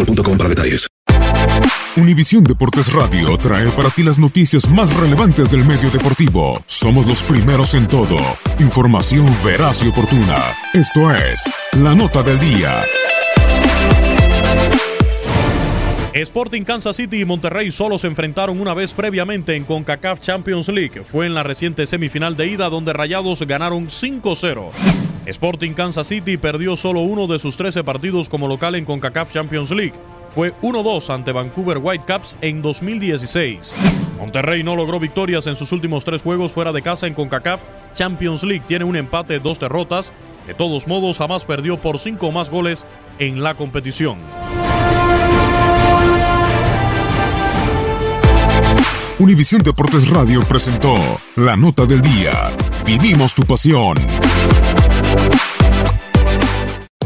boostmobile.com para detalles. Univisión Deportes Radio trae para ti las noticias más relevantes del medio deportivo. Somos los primeros en todo. Información veraz y oportuna. Esto es La Nota del Día. Sporting Kansas City y Monterrey solo se enfrentaron una vez previamente en CONCACAF Champions League. Fue en la reciente semifinal de ida donde Rayados ganaron 5-0. Sporting Kansas City perdió solo uno de sus 13 partidos como local en CONCACAF Champions League. Fue 1-2 ante Vancouver Whitecaps en 2016. Monterrey no logró victorias en sus últimos tres juegos fuera de casa en CONCACAF Champions League. Tiene un empate, dos derrotas. De todos modos, jamás perdió por cinco más goles en la competición. Univisión Deportes Radio presentó La Nota del Día. Vivimos tu pasión. you.